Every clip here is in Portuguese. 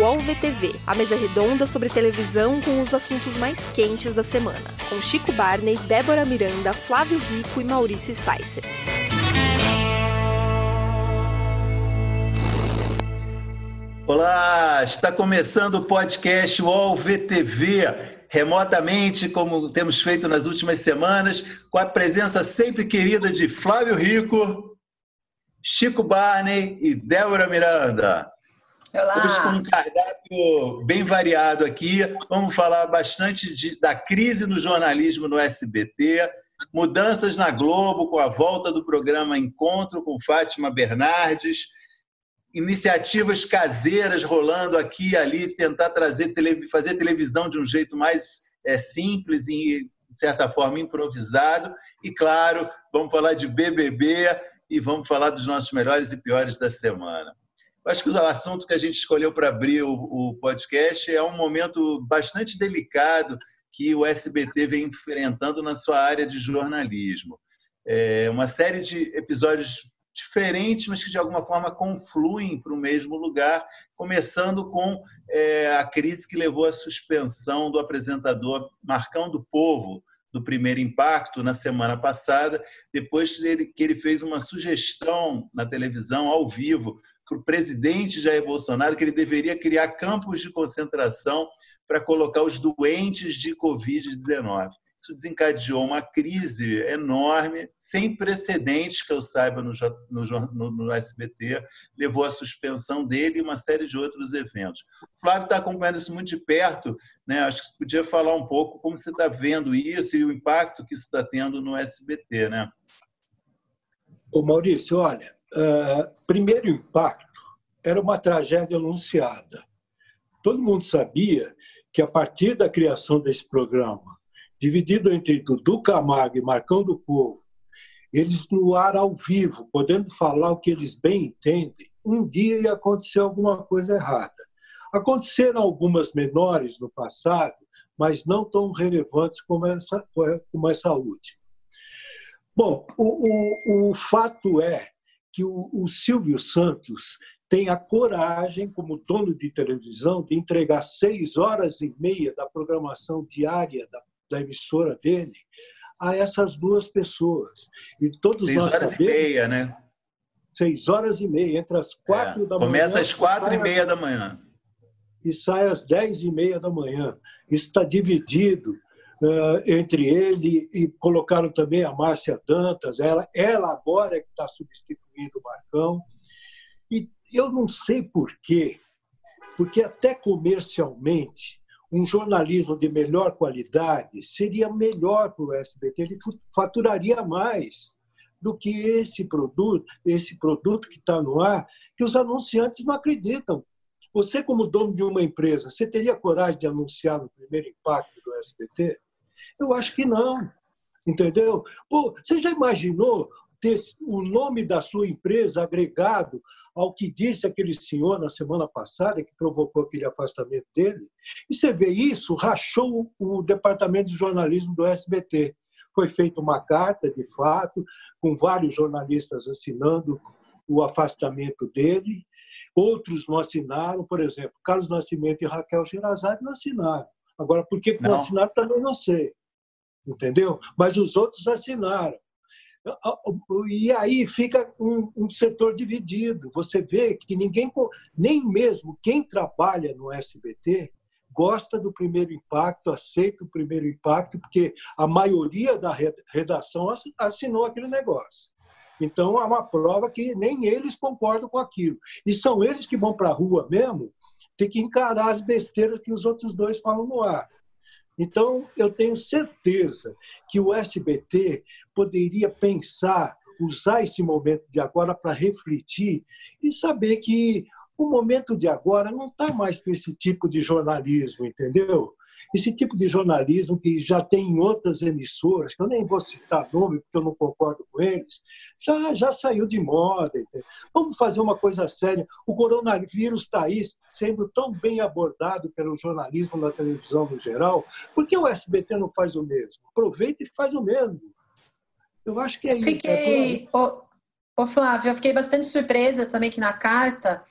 UOL VTV, a mesa redonda sobre televisão com os assuntos mais quentes da semana, com Chico Barney, Débora Miranda, Flávio Rico e Maurício Sticer. Olá, está começando o podcast UOL VTV, remotamente, como temos feito nas últimas semanas, com a presença sempre querida de Flávio Rico, Chico Barney e Débora Miranda. Olá. Hoje com um cardápio bem variado aqui, vamos falar bastante de, da crise no jornalismo no SBT, mudanças na Globo com a volta do programa Encontro com Fátima Bernardes, iniciativas caseiras rolando aqui e ali, tentar trazer fazer televisão de um jeito mais é, simples e, de certa forma, improvisado. E, claro, vamos falar de BBB e vamos falar dos nossos melhores e piores da semana. Acho que o assunto que a gente escolheu para abrir o, o podcast é um momento bastante delicado que o SBT vem enfrentando na sua área de jornalismo. É uma série de episódios diferentes, mas que de alguma forma confluem para o mesmo lugar, começando com é, a crise que levou à suspensão do apresentador Marcão do Povo, do primeiro impacto na semana passada, depois que ele fez uma sugestão na televisão ao vivo para o presidente Jair Bolsonaro que ele deveria criar campos de concentração para colocar os doentes de Covid-19. Isso desencadeou uma crise enorme, sem precedentes, que eu saiba, no, no, no SBT, levou à suspensão dele e uma série de outros eventos. O Flávio está acompanhando isso muito de perto, né? acho que podia falar um pouco como você está vendo isso e o impacto que isso está tendo no SBT. Né? Ô Maurício, olha, uh, primeiro impacto era uma tragédia anunciada. Todo mundo sabia que a partir da criação desse programa dividido entre Dudu Camargo e Marcão do Povo, eles no ar ao vivo, podendo falar o que eles bem entendem, um dia ia acontecer alguma coisa errada. Aconteceram algumas menores no passado, mas não tão relevantes como essa, como essa última. Bom, o, o, o fato é que o, o Silvio Santos tem a coragem, como dono de televisão, de entregar seis horas e meia da programação diária da da emissora dele a essas duas pessoas. E todos Seis nós horas sabemos, e meia, né? Seis horas e meia, entre as quatro é, da manhã. Começa às quatro e meia da manhã. E sai às dez e meia da manhã. Isso está dividido entre ele e colocaram também a Márcia Dantas. Ela, ela agora é que está substituindo o Marcão. E eu não sei por quê, porque até comercialmente um jornalismo de melhor qualidade seria melhor para o SBT, ele faturaria mais do que esse produto, esse produto que está no ar, que os anunciantes não acreditam. Você, como dono de uma empresa, você teria coragem de anunciar no primeiro impacto do SBT? Eu acho que não. Entendeu? Pô, você já imaginou ter o nome da sua empresa agregado ao que disse aquele senhor na semana passada, que provocou aquele afastamento dele. E você vê isso, rachou o departamento de jornalismo do SBT. Foi feita uma carta, de fato, com vários jornalistas assinando o afastamento dele. Outros não assinaram, por exemplo, Carlos Nascimento e Raquel Gerazade não assinaram. Agora, por que não, não assinaram, também não sei. Entendeu? Mas os outros assinaram. E aí fica um, um, setor dividido. Você vê que ninguém, nem mesmo quem trabalha no SBT, gosta do primeiro impacto, aceita o primeiro impacto, porque a maioria da redação assinou aquele negócio. Então, é uma prova que nem eles concordam com aquilo. E são eles que vão para a rua mesmo, tem que encarar as besteiras que os outros dois falam no ar. Então, eu tenho certeza que o SBT poderia pensar, usar esse momento de agora para refletir e saber que o momento de agora não está mais para esse tipo de jornalismo, entendeu? Esse tipo de jornalismo que já tem em outras emissoras, que eu nem vou citar nome porque eu não concordo com eles, já, já saiu de moda. Entendeu? Vamos fazer uma coisa séria. O coronavírus está aí sendo tão bem abordado pelo jornalismo na televisão no geral, por que o SBT não faz o mesmo? Aproveita e faz o mesmo. Eu acho que é isso. Fiquei, ô, ô Flávio, eu fiquei bastante surpresa também que na carta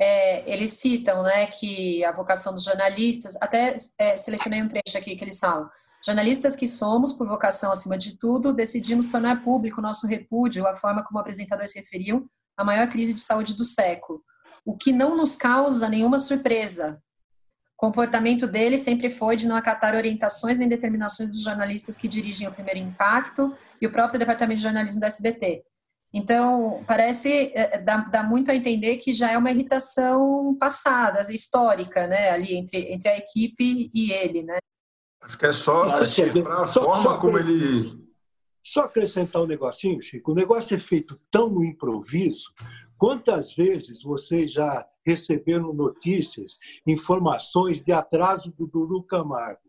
é, eles citam né, que a vocação dos jornalistas, até é, selecionei um trecho aqui que eles falam. Jornalistas que somos, por vocação acima de tudo, decidimos tornar público nosso repúdio à forma como o apresentador se referiu à maior crise de saúde do século, o que não nos causa nenhuma surpresa. O comportamento dele sempre foi de não acatar orientações nem determinações dos jornalistas que dirigem o primeiro impacto e o próprio departamento de jornalismo do SBT. Então, parece, é, dá, dá, muito a entender que já é uma irritação passada, histórica, né, ali entre, entre a equipe e ele, né? Acho que é só para a forma só, como ele... Só acrescentar um negocinho, Chico. O negócio é feito tão no improviso. Quantas vezes vocês já receberam notícias, informações de atraso do Duru Camargo?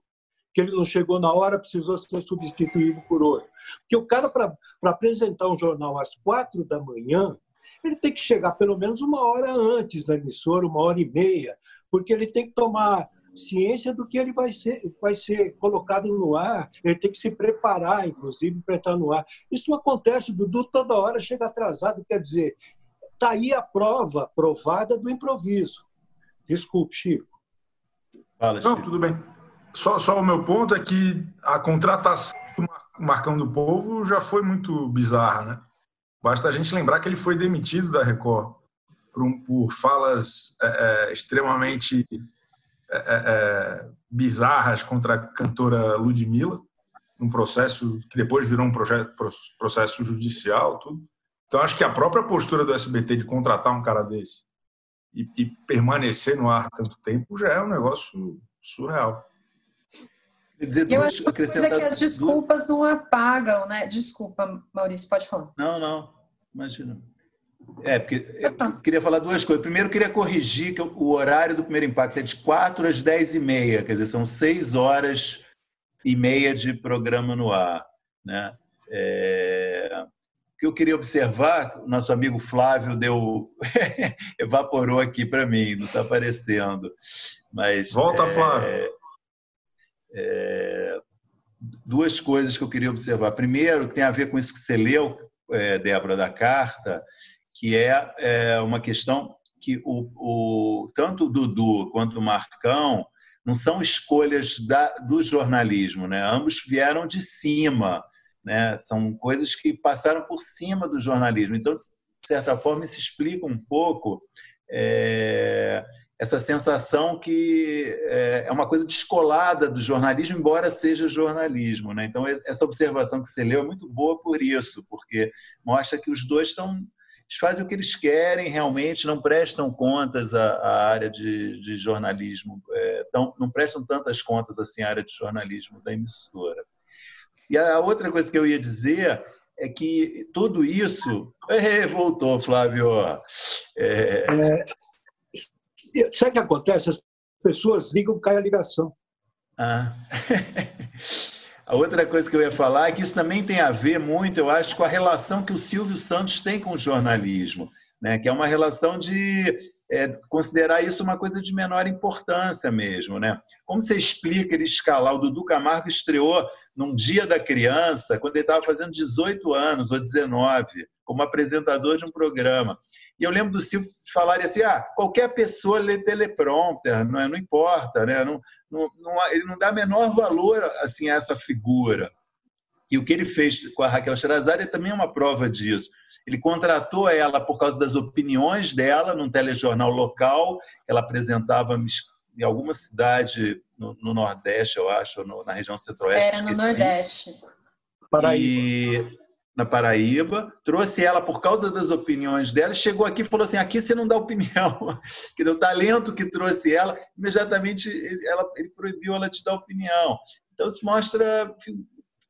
Que ele não chegou na hora, precisou ser substituído por outro. Porque o cara, para apresentar um jornal às quatro da manhã, ele tem que chegar pelo menos uma hora antes na emissora, uma hora e meia, porque ele tem que tomar ciência do que ele vai ser, vai ser colocado no ar, ele tem que se preparar, inclusive, para estar no ar. Isso não acontece, o Dudu toda hora chega atrasado, quer dizer, está aí a prova provada do improviso. Desculpe, Chico. Fala, Chico. Não, tudo bem. Só, só o meu ponto é que a contratação do Marcão do Povo já foi muito bizarra, né? Basta a gente lembrar que ele foi demitido da Record por, um, por falas é, é, extremamente é, é, é bizarras contra a cantora Ludmilla, um processo que depois virou um projeto, processo judicial, tudo. Então acho que a própria postura do SBT de contratar um cara desse e, e permanecer no ar tanto tempo já é um negócio surreal. Dizer, eu acho que que as desculpas não apagam, né? Desculpa, Maurício, pode falar. Não, não, imagina. É, porque eu tá. queria falar duas coisas. Primeiro, eu queria corrigir que o horário do primeiro impacto é de 4 às 10 e meia, quer dizer, são 6 horas e meia de programa no ar. Né? É... O que eu queria observar, o nosso amigo Flávio deu evaporou aqui para mim, não está aparecendo. Mas, Volta, é... Flávio. É, duas coisas que eu queria observar. Primeiro, tem a ver com isso que você leu, é, Débora, da carta, que é, é uma questão que o, o, tanto o Dudu quanto o Marcão não são escolhas da, do jornalismo, né? ambos vieram de cima, né? são coisas que passaram por cima do jornalismo. Então, de certa forma, isso explica um pouco é, essa sensação que é, é uma coisa descolada do jornalismo, embora seja jornalismo. Né? Então, essa observação que você leu é muito boa por isso, porque mostra que os dois estão eles fazem o que eles querem realmente, não prestam contas à, à área de, de jornalismo, é, tão, não prestam tantas contas assim à área de jornalismo da emissora. E a outra coisa que eu ia dizer é que tudo isso. voltou, Flávio. É, é, Sabe o que acontece? As pessoas ligam, cai a ligação. Ah. A outra coisa que eu ia falar é que isso também tem a ver muito, eu acho, com a relação que o Silvio Santos tem com o jornalismo, né? que é uma relação de é, considerar isso uma coisa de menor importância mesmo. Né? Como você explica ele escalar? O Dudu Camargo estreou num dia da criança, quando ele estava fazendo 18 anos ou 19, como apresentador de um programa. E eu lembro do Silvio falar assim: ah, qualquer pessoa lê teleprompter, não, é, não importa, né? Não, não, não, ele não dá menor valor assim, a essa figura. E o que ele fez com a Raquel Sherazade é também uma prova disso. Ele contratou ela por causa das opiniões dela num telejornal local. Ela apresentava em alguma cidade no, no Nordeste, eu acho, no, na região Centro-Oeste. Era no Nordeste. Paraíba. E na Paraíba, trouxe ela por causa das opiniões dela, chegou aqui e falou assim: aqui você não dá opinião, que o talento que trouxe ela, imediatamente ele, ela, ele proibiu ela de dar opinião. Então isso mostra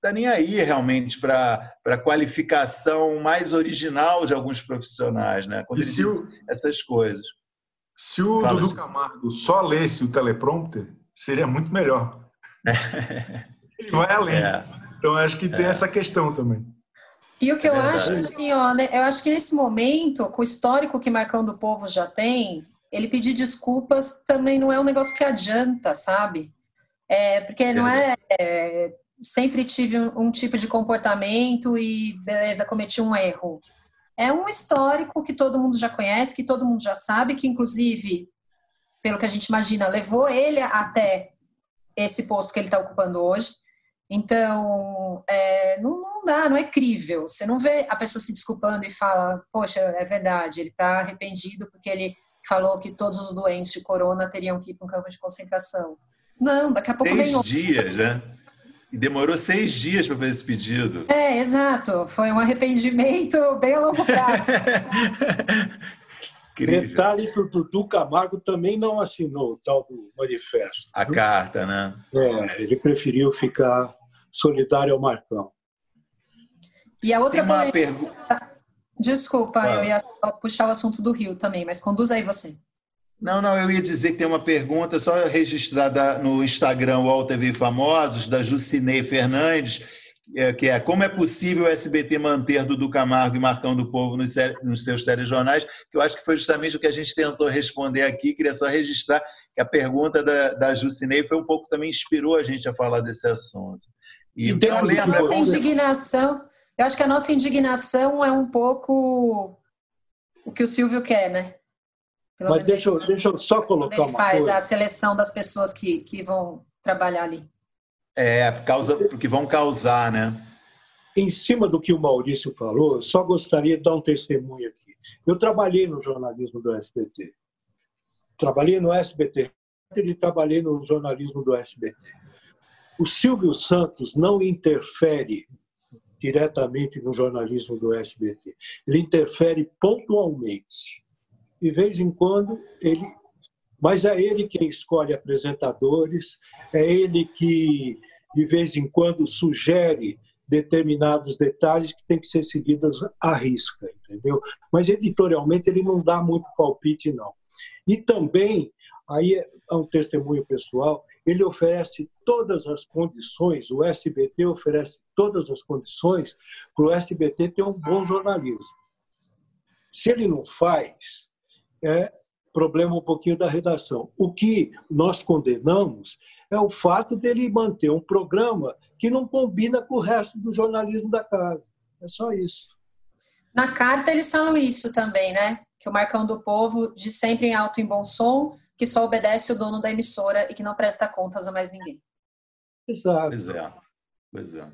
está nem aí realmente para a qualificação mais original de alguns profissionais, né? Quando e ele diz o, essas coisas. Se o Fala, Dudu Camargo só lesse o teleprompter, seria muito melhor. ele vai além. É. Então acho que tem é. essa questão também. E o que é eu acho, assim, ó, né, eu acho que nesse momento, com o histórico que Marcão do Povo já tem, ele pedir desculpas também não é um negócio que adianta, sabe? É, porque não é, é sempre tive um, um, tipo de comportamento e beleza, cometi um erro. é um histórico que todo mundo já conhece, que todo mundo já sabe, que inclusive, pelo que a gente imagina, levou ele até esse posto que ele está ocupando hoje. Então, é, não, não, dá, não é crível. Você não vê a pessoa se desculpando e fala, poxa, é verdade, ele está arrependido porque ele falou que todos os doentes de corona teriam que ir para um campo de concentração. Não, daqui a pouco Seis vem dias, né? E demorou seis dias para fazer esse pedido. É, exato. Foi um arrependimento bem a longo prazo. Detalhe que o Dudu Camargo também não assinou o tal do manifesto. A viu? carta, né? É, ele preferiu ficar solidário ao Marcão. E a outra pergunta. Desculpa, eu ia puxar o assunto do Rio também, mas conduz aí você. Não, não, eu ia dizer que tem uma pergunta só registrada no Instagram UOL TV Famosos, da Jucinei Fernandes, é, que é como é possível o SBT manter Dudu Camargo e Marcão do Povo nos, nos seus telejornais, que eu acho que foi justamente o que a gente tentou responder aqui, queria só registrar que a pergunta da, da Jucinei foi um pouco, também inspirou a gente a falar desse assunto. E então, lembra, a nossa indignação, eu acho que a nossa indignação é um pouco o que o Silvio quer, né? Pelo Mas deixa eu, deixa eu só colocar ele faz coisa. a seleção das pessoas que, que vão trabalhar ali. É, causa, porque vão causar, né? Em cima do que o Maurício falou, só gostaria de dar um testemunho aqui. Eu trabalhei no jornalismo do SBT. Trabalhei no SBT e trabalhei no jornalismo do SBT. O Silvio Santos não interfere diretamente no jornalismo do SBT. Ele interfere pontualmente de vez em quando ele mas é ele quem escolhe apresentadores, é ele que de vez em quando sugere determinados detalhes que têm que ser seguidos à risca, entendeu? Mas editorialmente ele não dá muito palpite não. E também aí é um testemunho pessoal, ele oferece todas as condições, o SBT oferece todas as condições para o SBT ter um bom jornalismo. Se ele não faz, é problema um pouquinho da redação. O que nós condenamos é o fato dele manter um programa que não combina com o resto do jornalismo da casa. É só isso. Na carta eles falam isso também, né? Que o Marcão do Povo diz sempre em alto e bom som que só obedece o dono da emissora e que não presta contas a mais ninguém. Exato. Pois é. Pois é.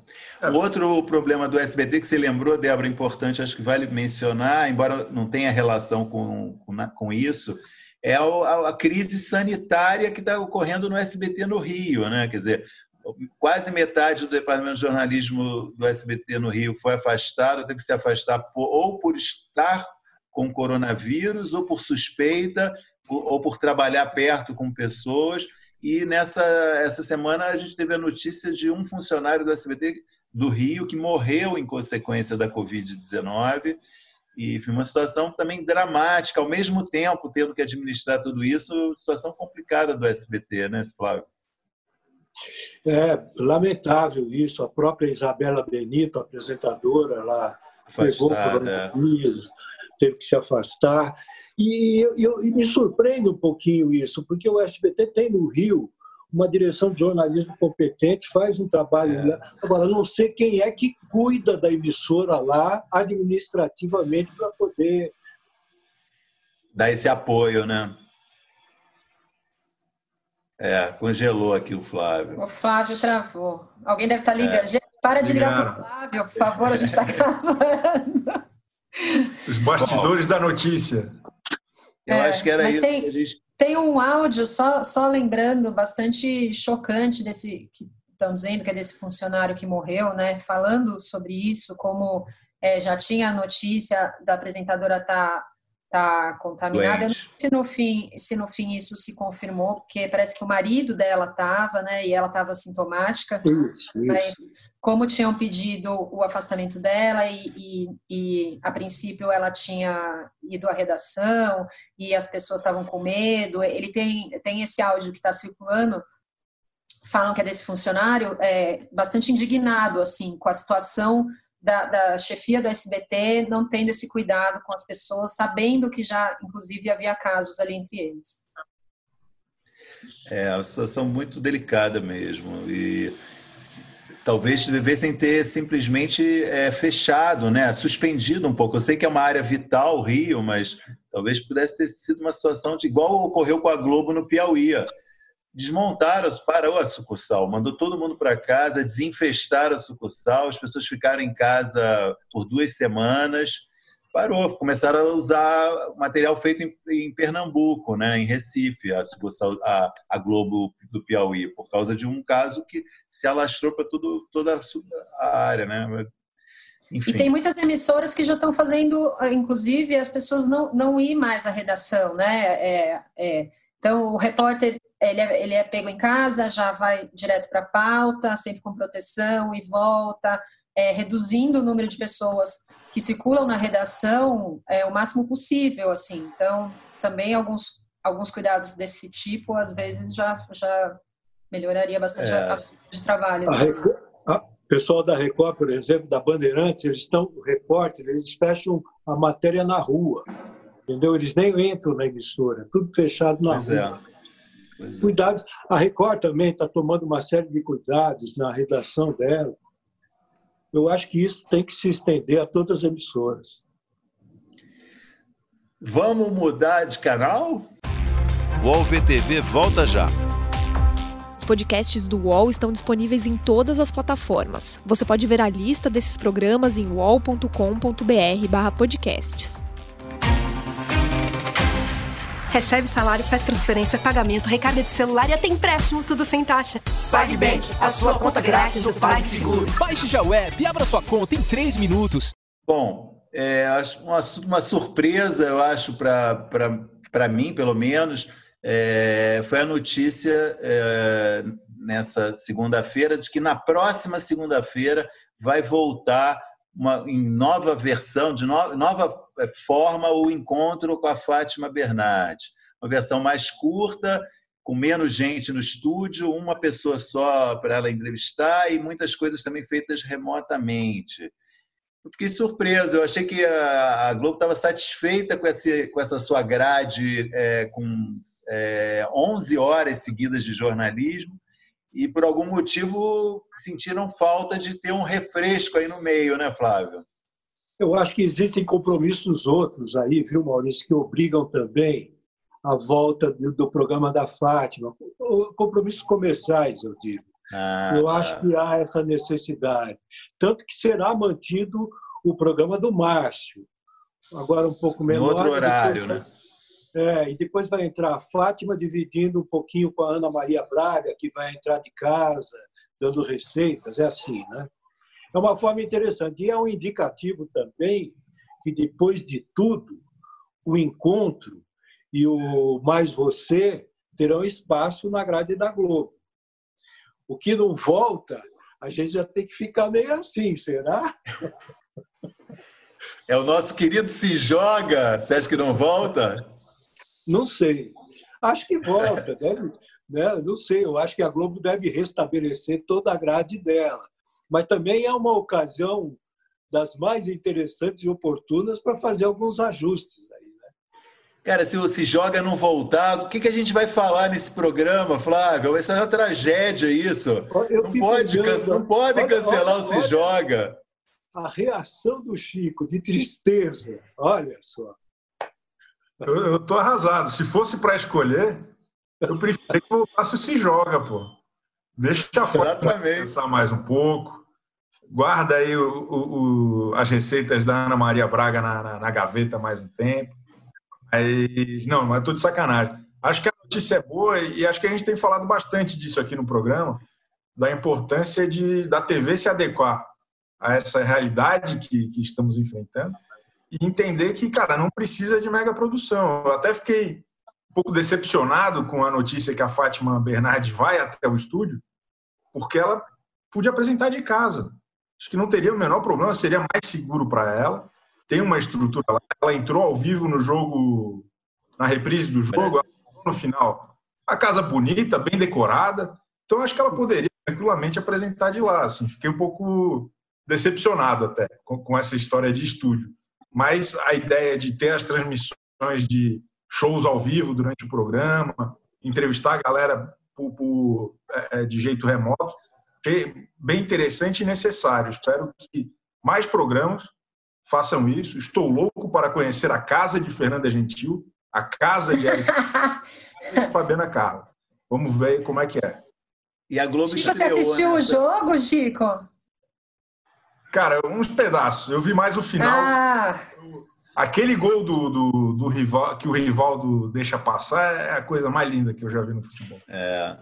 O outro problema do SBT que você lembrou, Débora, importante, acho que vale mencionar, embora não tenha relação com, com, com isso, é a, a, crise sanitária que está ocorrendo no SBT no Rio. Né? Quer dizer, quase metade do departamento de jornalismo do SBT no Rio foi afastado, teve que se afastar por, ou por estar com coronavírus, ou por suspeita, ou por trabalhar perto com pessoas. E nessa essa semana a gente teve a notícia de um funcionário do SBT do Rio que morreu em consequência da Covid-19. E foi uma situação também dramática, ao mesmo tempo tendo que administrar tudo isso, situação complicada do SBT, né, Flávio? É lamentável isso. A própria Isabela Benito, apresentadora, lá pegou coronavírus, é. Teve que se afastar. E, eu, e me surpreende um pouquinho isso, porque o SBT tem no Rio uma direção de jornalismo competente, faz um trabalho é. lá. Agora, não sei quem é que cuida da emissora lá administrativamente para poder. Dar esse apoio, né? É, congelou aqui o Flávio. O Flávio travou. Alguém deve estar ligando. É. Gente, para de ligar para o Flávio, por favor, a gente está gravando. Os bastidores Bom, da notícia. Eu é, acho que era isso tem, que a gente. Tem um áudio, só, só lembrando, bastante chocante desse. que estão dizendo que é desse funcionário que morreu, né? Falando sobre isso, como é, já tinha a notícia da apresentadora estar tá está contaminada. Eu não sei se no, fim, se no fim isso se confirmou, porque parece que o marido dela estava, né? E ela estava sintomática. Isso, mas isso. como tinham pedido o afastamento dela e, e, e, a princípio ela tinha ido à redação e as pessoas estavam com medo. Ele tem, tem esse áudio que está circulando falam que é desse funcionário é, bastante indignado assim com a situação da, da, chefia do SBT não tendo esse cuidado com as pessoas, sabendo que já, inclusive, havia casos ali entre eles. É uma situação muito delicada mesmo. E talvez devessem ter simplesmente é, fechado, né? suspendido um pouco. Eu sei que é uma área vital, Rio, mas talvez pudesse ter sido uma situação de igual ocorreu com a Globo no Piauí. Desmontaram, parou a sucursal, mandou todo mundo para casa, desinfestaram a sucursal, as pessoas ficaram em casa por duas semanas parou, começaram a usar material feito em, em Pernambuco, né, em Recife, a, a, a, Globo do Piauí, por causa de um caso que se alastrou para toda a área. Né? Enfim. E tem muitas emissoras que já estão fazendo, inclusive, as pessoas não, não ir mais à redação. Né? É, é, então, o repórter ele é, ele é pego em casa, já vai direto para a pauta, sempre com proteção e volta, é, reduzindo o número de pessoas que circulam na redação é, o máximo possível, assim. Então, também alguns, alguns cuidados desse tipo, às vezes, já, já melhoraria bastante é. a de trabalho. A, a pessoal da Record, por exemplo, da Bandeirantes, eles estão, repórter, eles fecham a matéria na rua, entendeu? Eles nem entram na emissora, tudo fechado na pois rua. É. Cuidados. A Record também está tomando uma série de cuidados na redação dela eu acho que isso tem que se estender a todas as emissoras. Vamos mudar de canal? O UOL VTV volta já. Os podcasts do UOL estão disponíveis em todas as plataformas. Você pode ver a lista desses programas em uol.com.br/podcasts. Recebe salário, faz transferência, pagamento, recarga de celular e até empréstimo, tudo sem taxa. PagBank, a sua conta grátis do PagSeguro. Baixe já o app e abra sua conta em 3 minutos. Bom, é uma, uma surpresa, eu acho, para mim, pelo menos, é, foi a notícia é, nessa segunda-feira de que na próxima segunda-feira vai voltar uma, em nova versão, de no, nova forma, o encontro com a Fátima Bernardes. Uma versão mais curta, com menos gente no estúdio, uma pessoa só para ela entrevistar e muitas coisas também feitas remotamente. Eu fiquei surpreso, eu achei que a, Globo estava satisfeita com, esse, com essa sua grade é, com é, 11 horas seguidas de jornalismo e por algum motivo sentiram falta de ter um refresco aí no meio, né, Flávio? Eu acho que existem compromissos outros aí, viu, Maurício, que obrigam também a volta do, programa da Fátima. Compromissos comerciais, eu digo. Ah, eu acho que há essa necessidade. Tanto que será mantido o programa do Márcio. Agora um pouco menor. No outro horário, depois, né? É, e depois vai entrar a Fátima dividindo um pouquinho com a Ana Maria Braga, que vai entrar de casa, dando receitas, é assim, né? É uma forma interessante. E é um indicativo também que, depois de tudo, o encontro e o Mais Você terão espaço na grade da Globo. O que não volta, a gente já tem que ficar meio assim, será? É o nosso querido Se Joga. Você acha que não volta? Não sei. Acho que volta, deve, né? não sei. Eu acho que a Globo deve restabelecer toda a grade dela. Mas também é uma ocasião das mais interessantes e oportunas para fazer alguns ajustes aí, né? Cara, se o Se Joga não voltar, o que, que a gente vai falar nesse programa, Flávio? Vai ser uma tragédia isso. Eu não pode, não pode olha, cancelar olha, o Se olha, Joga. A reação do Chico de tristeza, olha só. Eu, estou arrasado. Se fosse para escolher, eu preferia que voltasse o Se Joga, pô. Deixa a foto pensar mais um pouco. Guarda aí o, o, o, as receitas da Ana Maria Braga na, na, na, gaveta mais um tempo. Mas, não, mas tô de sacanagem. Acho que a notícia é boa e acho que a gente tem falado bastante disso aqui no programa, da importância de, da TV se adequar a essa realidade que, que estamos enfrentando e entender que, cara, não precisa de mega produção. Eu até fiquei um pouco decepcionado com a notícia que a Fátima Bernardes vai até o estúdio, porque ela podia apresentar de casa. Acho que não teria o menor problema, seria mais seguro para ela. Tem uma estrutura lá. Ela entrou ao vivo no jogo, na reprise do jogo, no final. A casa bonita, bem decorada. Então acho que ela poderia tranquilamente apresentar de lá. Assim, fiquei um pouco decepcionado até com, com essa história de estúdio mas a ideia de ter as transmissões de shows ao vivo durante o programa, entrevistar a galera por, por, é, é, de jeito remoto, bem interessante e necessário. Espero que mais programas façam isso. Estou louco para conhecer a casa de Fernanda Gentil, a casa de Fabiana Carla. Vamos ver como é que é. E a Globo Chico, você assistiu nessa... o jogo, Chico? Cara, uns pedaços. Eu vi mais o final. Ah. Aquele gol do, do, do, rival que o Rivaldo deixa passar é a coisa mais linda que eu já vi no futebol. É.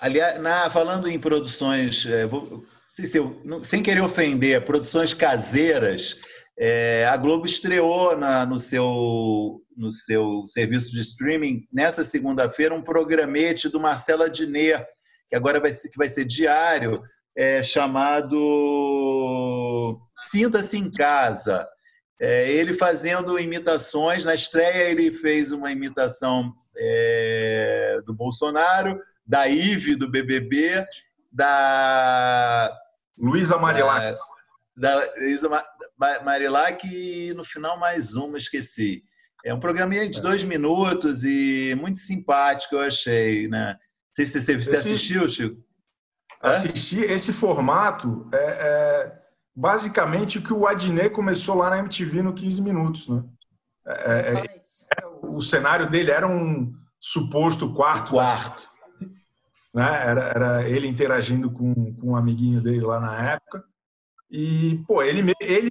Aliás, na, falando em produções, é, vou, se eu, sem querer ofender, produções caseiras, é, a Globo estreou na, no, seu, no seu serviço de streaming nessa segunda-feira um programete do Marcelo Adnet, que agora vai ser, que vai ser diário, é, chamado Sinta-se em Casa. É, ele fazendo imitações. Na estreia, ele fez uma imitação é, do Bolsonaro, da Ive do BBB, da. Luísa Marilac. Da, da Luísa Marilac e no final mais uma, esqueci. É um programinha de dois minutos e muito simpático, eu achei. Né? Não sei se você, você assistiu, Chico. Assisti. Esse formato é, é basicamente o que o Adnet começou lá na MTV no 15 Minutos, né? É, é, é o cenário dele era um suposto quarto. Quarto. Né? Era, era ele interagindo com, com um amiguinho dele lá na época. E, pô, ele, ele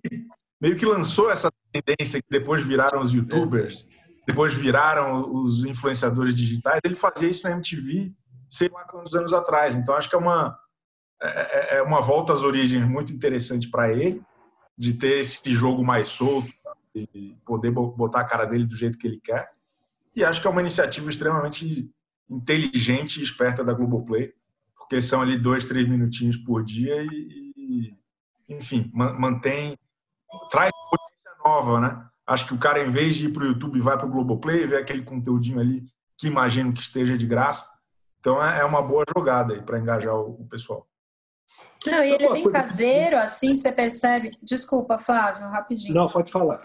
meio que lançou essa tendência que depois viraram os youtubers, depois viraram os influenciadores digitais. Ele fazia isso na MTV, sei lá quantos anos atrás. Então, acho que é uma, é, é, é uma volta às origens muito interessante para ele, de ter esse jogo mais solto, e poder botar a cara dele do jeito que ele quer. E acho que é uma iniciativa extremamente inteligente e esperta da Globoplay, porque são ali dois, três minutinhos por dia e, enfim, mantém, traz potência nova, né? Acho que o cara, em vez de ir para o YouTube, vai para o Globoplay, vê aquele conteúdinho ali que imagino que esteja de graça. Então é, é uma boa jogada aí para engajar o pessoal. Não, e ele é bem caseiro, assim, você percebe. Desculpa, Flávio, rapidinho. Não, pode falar.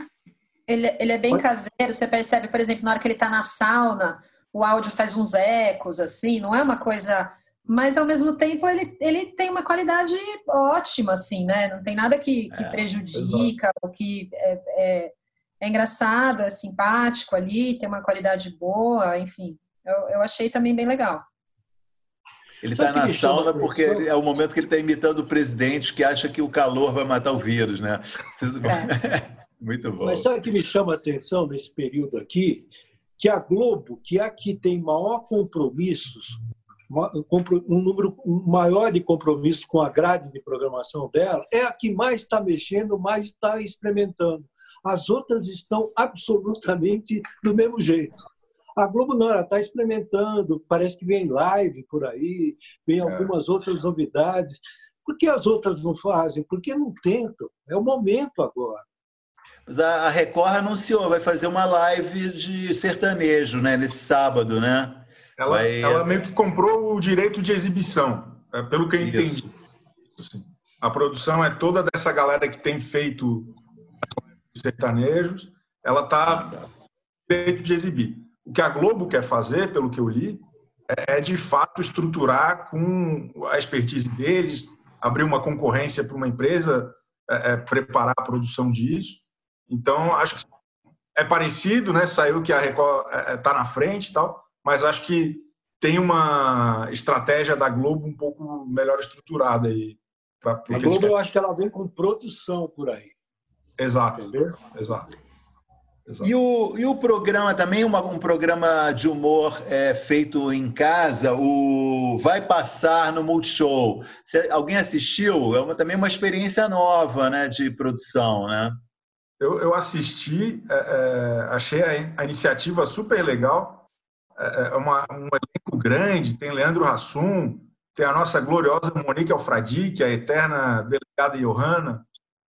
Ele, ele é bem pode... caseiro, você percebe, por exemplo, na hora que ele está na sauna, o áudio faz uns ecos, assim, não é uma coisa. Mas ao mesmo tempo ele, ele tem uma qualidade ótima, assim, né? Não tem nada que, que é, prejudica, ou que é, é, é, engraçado, é simpático ali, tem uma qualidade boa, enfim. Eu, eu achei também bem legal. Ele está na sauna porque é o momento que ele está imitando o presidente que acha que o calor vai matar o vírus, né? É. Muito bom. Mas sabe o que me chama a atenção nesse período aqui? Que a Globo, que é a que tem maior compromissos, um número maior de compromissos com a grade de programação dela, é a que mais está mexendo, mais está experimentando. As outras estão absolutamente do mesmo jeito. A Globo não, ela está experimentando, parece que vem live por aí, vem é. algumas é. outras novidades. Por que as outras não fazem? Porque não tentam. É o momento agora. Mas a Record anunciou, vai fazer uma live de sertanejo, né? Nesse sábado, né? Ela, vai... ela meio que comprou o direito de exibição, é, pelo que eu Isso. entendi. Assim, a produção é toda dessa galera que tem feito sertanejos, ela está direito de exibir. O que a Globo quer fazer, pelo que eu li, é, é de fato estruturar com a expertise deles, abrir uma concorrência para uma empresa é, é, preparar a produção disso. Então, acho que é parecido, né? Saiu que a Record está é, é, na frente e tal, mas acho que tem uma estratégia da Globo um pouco melhor estruturada aí. Pra, a Globo, eu acho que ela vem com produção por aí. Exato. Entendeu? Exato. E o, e o programa também, uma, um programa de humor é, feito em casa, o Vai Passar no Multishow. Se alguém assistiu? É uma, também uma experiência nova né, de produção, né? Eu, eu assisti, é, é, achei a, a, iniciativa super legal. É, é uma, um elenco grande, tem Leandro Hassum, tem a nossa gloriosa Monique Alfradique, a eterna delegada Johanna.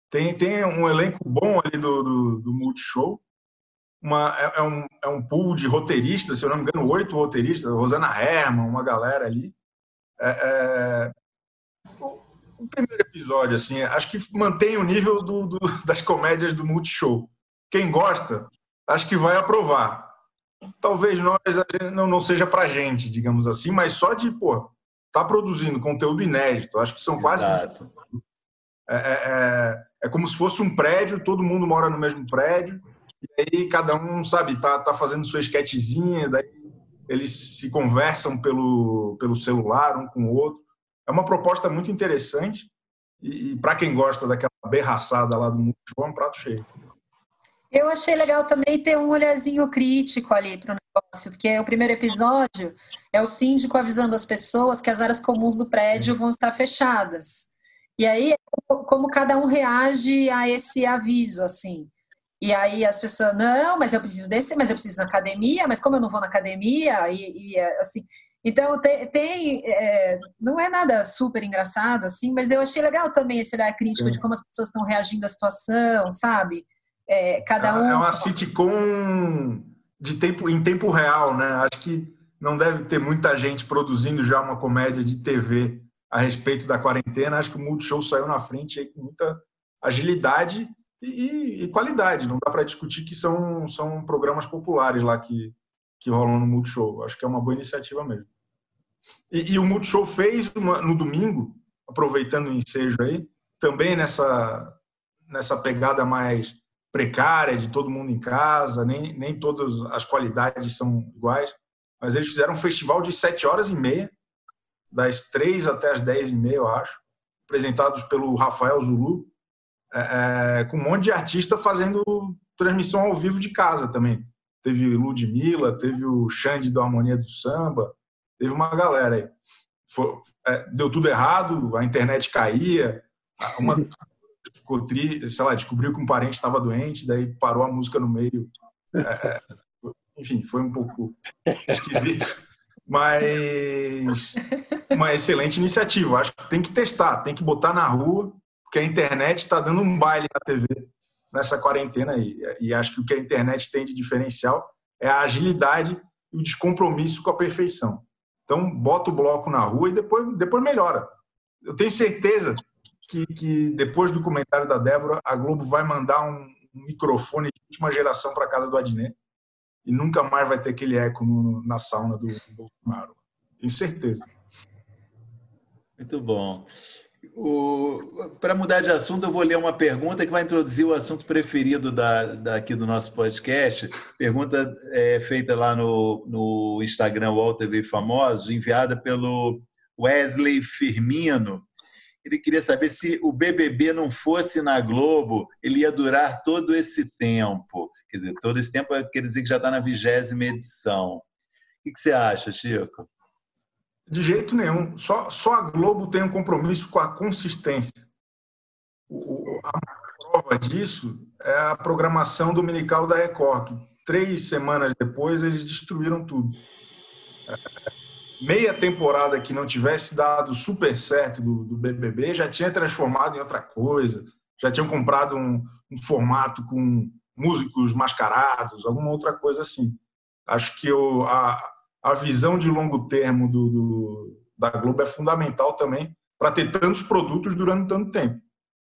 Tem, tem um elenco bom ali do, do, do Multishow uma, é, é, um, é um pool de roteiristas, se eu não me engano, oito roteiristas, Rosana Herman, uma galera ali. É, é, o primeiro episódio, assim, acho que mantém o nível do, do, das comédias do Multishow. Quem gosta, acho que vai aprovar. Talvez nós não, não seja pra gente, digamos assim, mas só de, pô, está produzindo conteúdo inédito. Acho que são quase. É, é, é, é, como se fosse um prédio, todo mundo mora no mesmo prédio, e aí cada um, sabe, tá, tá fazendo sua esquetezinha, daí eles se conversam pelo, pelo celular um com o outro. É uma proposta muito interessante e, e para quem gosta daquela berraçada lá do mundo, é um prato cheio. Eu achei legal também ter um olhazinho crítico ali para o negócio, porque o primeiro episódio é o síndico avisando as pessoas que as áreas comuns do prédio vão estar fechadas. E aí, como cada um reage a esse aviso, assim. E aí as pessoas, não, mas eu preciso desse, mas eu preciso na academia, mas como eu não vou na academia? E, e assim. Então, tem. tem é, não é nada super engraçado, assim, mas eu achei legal também esse olhar crítico de como as pessoas estão reagindo à situação, sabe? É, cada é, um. É uma sitcom de tempo, em tempo real, né? Acho que não deve ter muita gente produzindo já uma comédia de TV a respeito da quarentena. Acho que o Multishow saiu na frente aí com muita agilidade e, e qualidade. Não dá para discutir que são, são programas populares lá que, que rolam no Multishow. Acho que é uma boa iniciativa mesmo. E, e o Multishow fez uma, no domingo, aproveitando o ensejo aí, também nessa, nessa pegada mais precária de todo mundo em casa, nem, nem todas as qualidades são iguais, mas eles fizeram um festival de sete horas e meia, das três até as dez e meia, eu acho, apresentados pelo Rafael Zulu, é, é, com um monte de artista fazendo transmissão ao vivo de casa também. Teve Ludmilla, teve o Xande do Harmonia do Samba, teve uma galera aí. Foi, é, deu tudo errado, a internet caía, uma ficou tri, sei lá, descobriu que um parente estava doente, daí parou a música no meio. É, é, enfim, foi um pouco esquisito, mas uma excelente iniciativa. Acho que tem que testar, tem que botar na rua, porque a internet está dando um baile na TV nessa quarentena aí. E acho que o que a internet tem de diferencial é a agilidade e o descompromisso com a perfeição. Então, bota o bloco na rua e depois, depois melhora. Eu tenho certeza que, que depois do comentário da Débora, a Globo vai mandar um, microfone de última geração para casa do Adnet e nunca mais vai ter aquele eco no, na sauna do, do Bolsonaro. Tenho certeza. Muito bom. Para mudar de assunto, eu vou ler uma pergunta que vai introduzir o assunto preferido da, daqui do nosso podcast. Pergunta é, feita lá no, no Instagram TV Famosos, enviada pelo Wesley Firmino ele queria saber se o BBB não fosse na Globo, ele ia durar todo esse tempo. Quer dizer, todo esse tempo quer dizer que já está na vigésima edição. O que você acha, Chico? De jeito nenhum. Só, só a Globo tem um compromisso com a consistência. O, a prova disso é a programação dominical da Record, que três semanas depois eles destruíram tudo meia temporada que não tivesse dado super certo do, do BBB já tinha transformado em outra coisa, já tinham comprado um, um, formato com músicos mascarados, alguma outra coisa assim. Acho que o, a, a visão de longo termo do, do, da Globo é fundamental também para ter tantos produtos durante tanto tempo.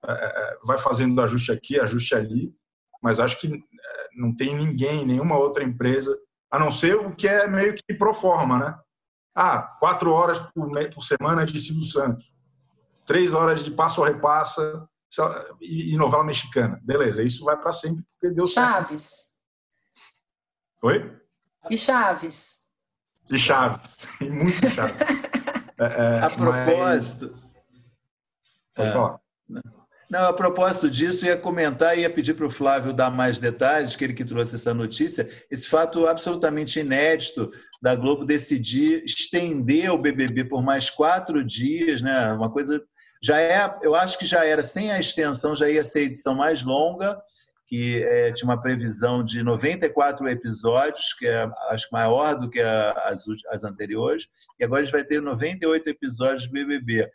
É, é, é, vai fazendo ajuste aqui, ajuste ali, mas acho que é, não tem ninguém, nenhuma outra empresa, a não ser o que é meio que pro forma, né? Ah, quatro horas por, por semana de Silvio Santos, três horas de passo a repassa e, e novela mexicana. Beleza, isso vai para sempre porque deu Chaves. certo. Oi? E Chaves. E Chaves. E muito Chaves. É, é, a propósito. Mas... Pode é. falar. Não, a propósito disso, ia comentar e ia pedir para o Flávio dar mais detalhes, que ele que trouxe essa notícia, esse fato absolutamente inédito da Globo decidir estender o BBB por mais quatro dias, né? Uma coisa já é, eu acho que já era sem a extensão, já ia ser a edição mais longa, que é, tinha uma previsão de 94 episódios, que é acho maior do que a, as, as anteriores, e agora a gente vai ter 98 episódios de BBB.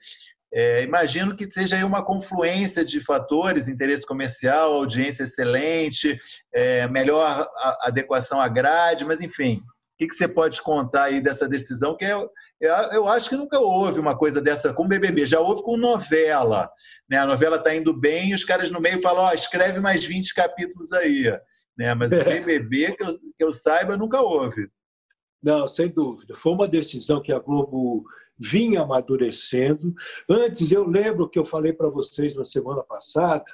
É, imagino que seja aí uma confluência de fatores, interesse comercial, audiência excelente, é, melhor adequação à grade, mas enfim, que, que, você pode contar aí dessa decisão? Que eu, eu, eu, acho que nunca houve uma coisa dessa com BBB, já houve com novela. Né? A novela está indo bem e os caras no meio falam: oh, escreve mais 20 capítulos aí. Né? Mas o BBB, que eu, que eu saiba, nunca houve. Não, sem dúvida. Foi uma decisão que a Globo vinha amadurecendo. Antes, eu lembro que eu falei para vocês na semana passada,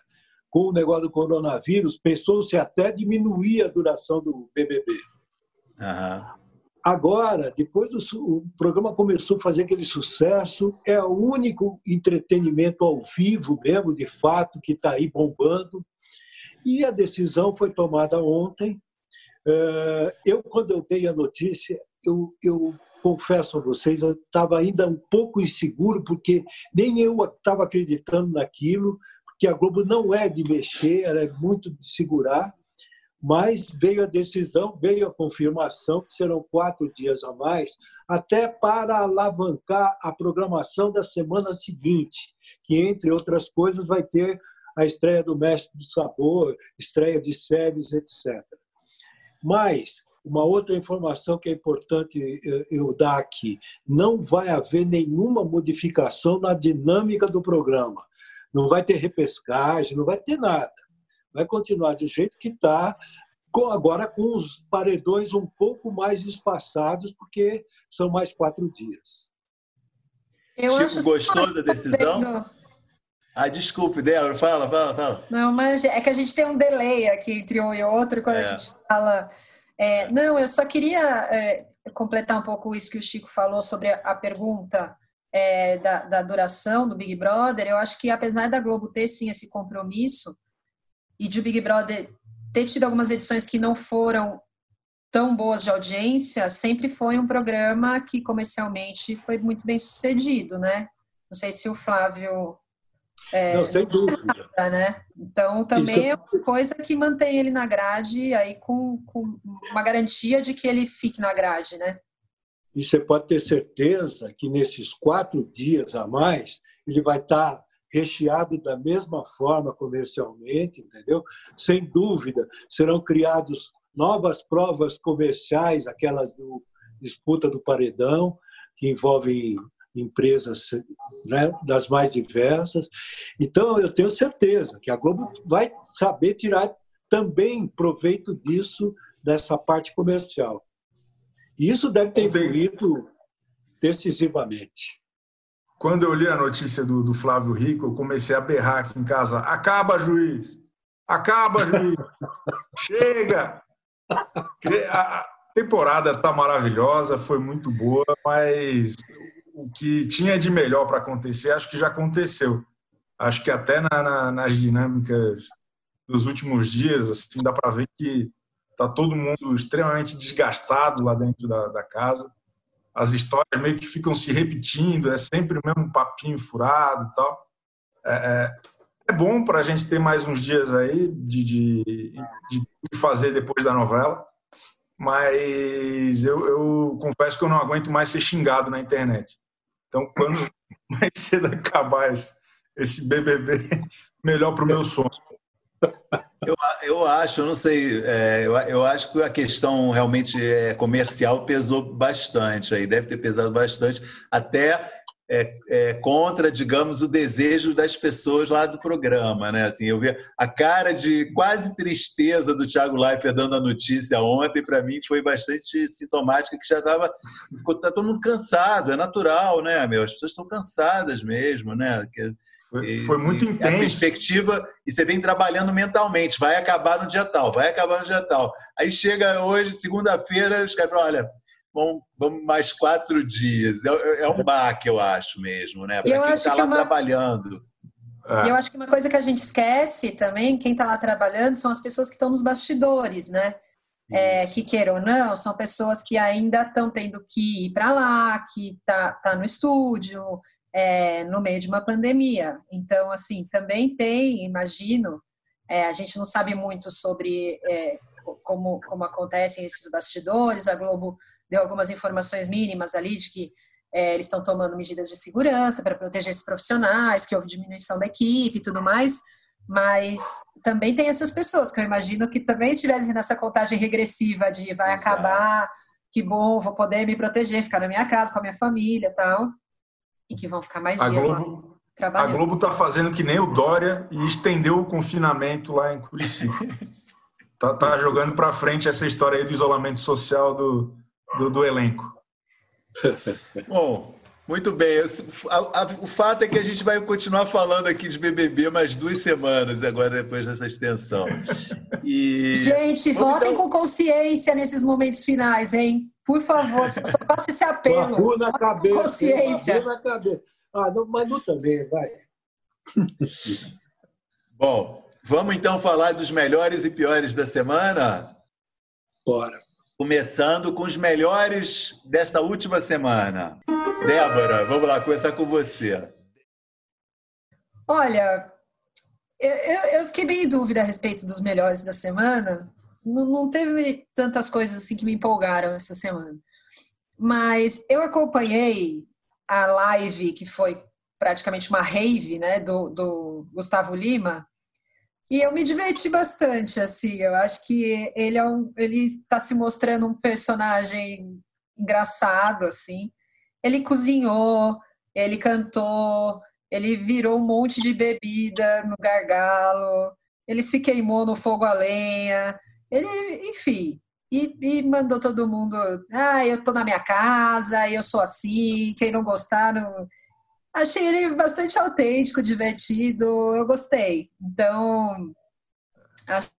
com o negócio do coronavírus, pensou-se até diminuir a duração do BBB. Uhum. Agora, depois do o programa começou a fazer aquele sucesso, é o único entretenimento ao vivo mesmo, de fato, que está aí bombando. E a decisão foi tomada ontem. É, eu, quando eu dei a notícia, eu, eu confesso a vocês, eu estava ainda um pouco inseguro, porque nem eu estava acreditando naquilo, porque a Globo não é de mexer, ela é muito de segurar mas veio a decisão, veio a confirmação que serão quatro dias a mais, até para alavancar a programação da semana seguinte, que, entre outras coisas, vai ter a estreia do Mestre do Sabor, estreia de séries, etc. Mas, uma outra informação que é importante eu dar aqui: não vai haver nenhuma modificação na dinâmica do programa. Não vai ter repescagem, não vai ter nada vai continuar do jeito que está, agora com os paredões um pouco mais espaçados, porque são mais quatro dias. Eu Chico gostou da decisão? Ah, desculpe, Débora, fala, fala, fala. Não, mas é que a gente tem um delay aqui entre um e outro quando é. a gente fala. É, não, eu só queria é, completar um pouco isso que o Chico falou sobre a pergunta é, da, da duração do Big Brother. Eu acho que apesar da Globo ter sim esse compromisso, e de o Big Brother ter tido algumas edições que não foram tão boas de audiência, sempre foi um programa que comercialmente foi muito bem sucedido, né? Não sei se o Flávio. É, não, sem dúvida. Nada, né? Então, também Isso... é uma coisa que mantém ele na grade, aí com, com uma garantia de que ele fique na grade, né? E você pode ter certeza que nesses quatro dias a mais, ele vai estar recheado da mesma forma comercialmente, entendeu? Sem dúvida, serão criados novas provas comerciais, aquelas do disputa do paredão, que envolvem empresas né, das mais diversas. Então, eu tenho certeza que a Globo vai saber tirar também proveito disso, dessa parte comercial. E isso deve ter influído decisivamente. Quando eu li a notícia do, do Flávio Rico, eu comecei a berrar aqui em casa: acaba, juiz! Acaba, juiz! Chega! A temporada está maravilhosa, foi muito boa, mas o que tinha de melhor para acontecer, acho que já aconteceu. Acho que até na, na, nas dinâmicas dos últimos dias, assim, dá para ver que está todo mundo extremamente desgastado lá dentro da, da casa as histórias meio que ficam se repetindo, é sempre o mesmo papinho furado e tal. É, é, é bom para a gente ter mais uns dias aí de, de, de, fazer depois da novela, mas eu, eu, confesso que eu não aguento mais ser xingado na internet. Então, quando mais cedo acabar esse, esse BBB, melhor para o meu sonho. Eu, eu acho, eu não sei, é, eu, eu acho que a questão realmente é, comercial pesou bastante aí, deve ter pesado bastante, até é, é, contra, digamos, o desejo das pessoas lá do programa, né? Assim, eu vi a cara de quase tristeza do Thiago Leifert dando a notícia ontem, para mim foi bastante sintomática, que já estava, tá todo mundo cansado, é natural, né, meu? As pessoas estão cansadas mesmo, né? Que, foi, foi muito e, intenso. A perspectiva, e você vem trabalhando mentalmente, vai acabar no dia tal, vai acabar no dia tal. Aí chega hoje, segunda-feira, os caras falam, olha, vamos, vamos mais quatro dias. É, é, é um baque, eu acho mesmo, né? Para quem está lá uma... trabalhando. É. Eu acho que uma coisa que a gente esquece também, quem está lá trabalhando, são as pessoas que estão nos bastidores, né? É, que queiram ou não, são pessoas que ainda estão tendo que ir para lá, que tá, tá no estúdio, é, no meio de uma pandemia. Então, assim, também tem, imagino, é, a gente não sabe muito sobre é, como, como acontecem esses bastidores, a Globo deu algumas informações mínimas ali de que é, eles estão tomando medidas de segurança para proteger esses profissionais, que houve diminuição da equipe e tudo mais, mas também tem essas pessoas que eu imagino que também estivessem nessa contagem regressiva de vai Exato. acabar, que bom, vou poder me proteger, ficar na minha casa com a minha família tal e que vão ficar mais a dias Globo, lá trabalhando. A Globo está fazendo que nem o Dória e estendeu o confinamento lá em Curitiba. tá, tá jogando para frente essa história aí do isolamento social do, do, do elenco. Bom, Muito bem. O fato é que a gente vai continuar falando aqui de BBB mais duas semanas agora, depois dessa extensão. E... Gente, votem então... com consciência nesses momentos finais, hein? Por favor, só faço esse apelo. Uma na cabeça. Com consciência. Uma na cabeça. Ah, não, Manu também, vai. Bom, vamos então falar dos melhores e piores da semana? Bora. Começando com os melhores desta última semana. Débora, vamos lá, começar com você. Olha, eu, eu, fiquei bem em dúvida a respeito dos melhores da semana. Não, não teve tantas coisas assim que me empolgaram essa semana. Mas eu acompanhei a live que foi praticamente uma rave, né, do, do Gustavo Lima, e eu me diverti bastante, assim. Eu acho que ele é um, ele está se mostrando um personagem engraçado, assim. Ele cozinhou, ele cantou, ele virou um monte de bebida no gargalo, ele se queimou no fogo a lenha, ele, enfim, e, e, mandou todo mundo, ah, eu tô na minha casa, eu sou assim, quem não gostar, não... achei ele bastante autêntico, divertido, eu gostei. Então, acho...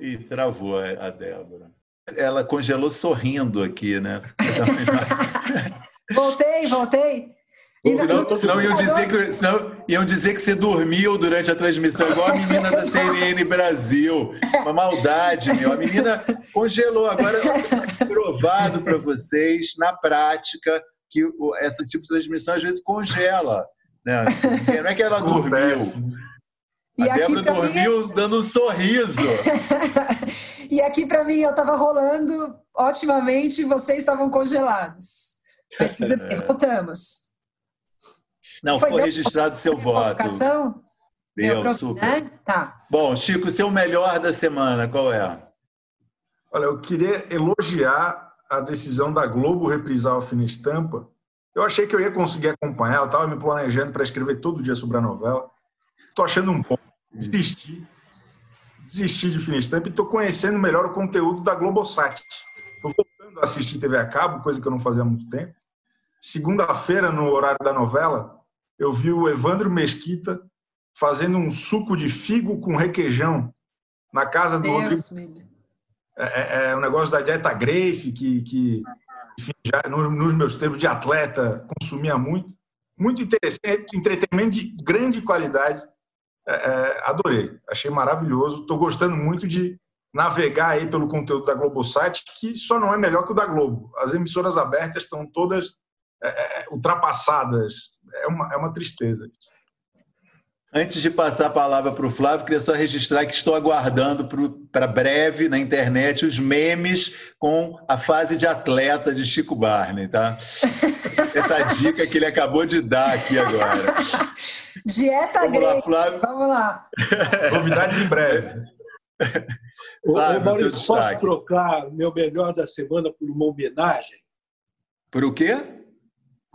E travou a Débora. Ela congelou sorrindo aqui, né? Voltei, voltei. Senão, senão, iam dizer que, senão iam dizer que você dormiu durante a transmissão, igual a menina da CNN Brasil. Uma maldade, meu. A menina congelou. Agora está provado para vocês, na prática, que esse tipo de transmissão às vezes congela. Né? Não é que ela dormiu. E a Débora dormiu mim... dando um sorriso. e aqui para mim eu estava rolando otimamente e vocês estavam congelados. Mas tudo bem, é. voltamos. Não, foi, foi registrado seu voto. Deu, Deu super. Né? Tá. Bom, Chico, seu melhor da semana, qual é? Olha, eu queria elogiar a decisão da Globo reprisar o Fina Estampa. Eu achei que eu ia conseguir acompanhar, eu estava me planejando para escrever todo dia sobre a novela. Estou achando um pouco. Desisti. Desisti de Fina Estampa e estou conhecendo melhor o conteúdo da Globosat. Estou voltando a assistir TV a cabo, coisa que eu não fazia há muito tempo. Segunda-feira, no horário da novela, eu vi o Evandro Mesquita fazendo um suco de figo com requeijão na casa do Deus Rodrigo. É, é, é, um negócio da dieta Grace, que, que enfim, já nos, nos meus tempos de atleta consumia muito. Muito interessante, entretenimento de grande qualidade. É, é, adorei, achei maravilhoso. Estou gostando muito de navegar aí pelo conteúdo da Globosat, que só não é melhor que o da Globo. As emissoras abertas estão todas é, é, ultrapassadas. É uma, é uma tristeza. Antes de passar a palavra para o Flávio, queria só registrar que estou aguardando para breve na internet os memes com a fase de atleta de Chico Barney, tá? Essa dica que ele acabou de dar aqui agora. Dieta Vamos grega. Lá, Flávio. Vamos lá. Novidades em breve. Flávio, Ô, Maurício, posso trocar meu melhor da semana por uma homenagem? Por o quê?